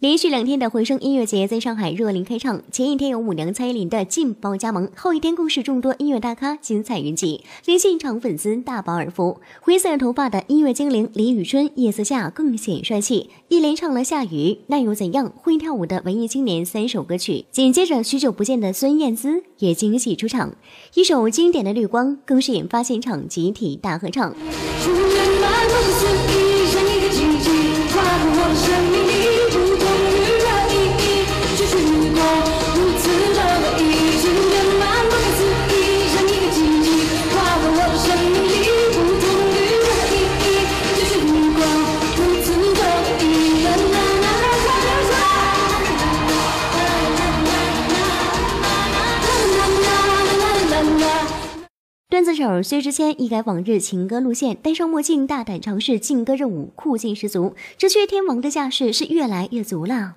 连续两天的回声音乐节在上海热烈开唱，前一天有舞娘蔡依林的劲爆加盟，后一天更是众多音乐大咖精彩云集，令现场粉丝大饱耳福。灰色头发的音乐精灵李宇春，夜色下更显帅气，一连唱了《下雨》，那又怎样？会跳舞的文艺青年三首歌曲，紧接着许久不见的孙燕姿也惊喜出场，一首经典的《绿光》更是引发现场集体大合唱。段子手薛之谦一改往日情歌路线，戴上墨镜，大胆尝试劲歌热舞，酷劲十足。这薛天王的架势是越来越足了。